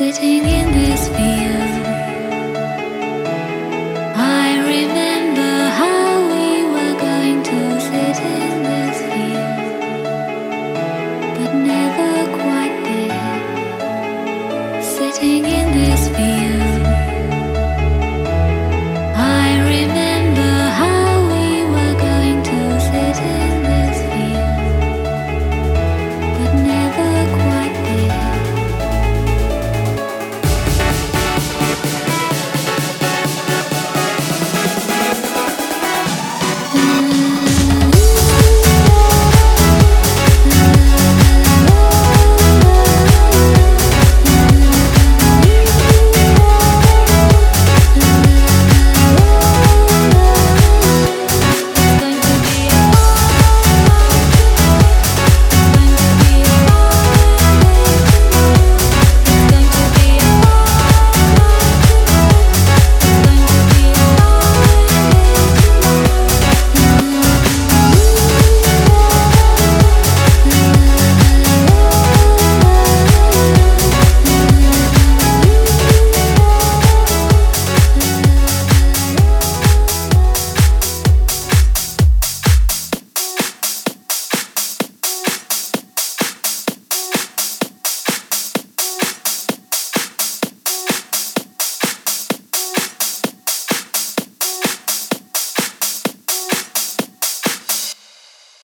sitting in this field.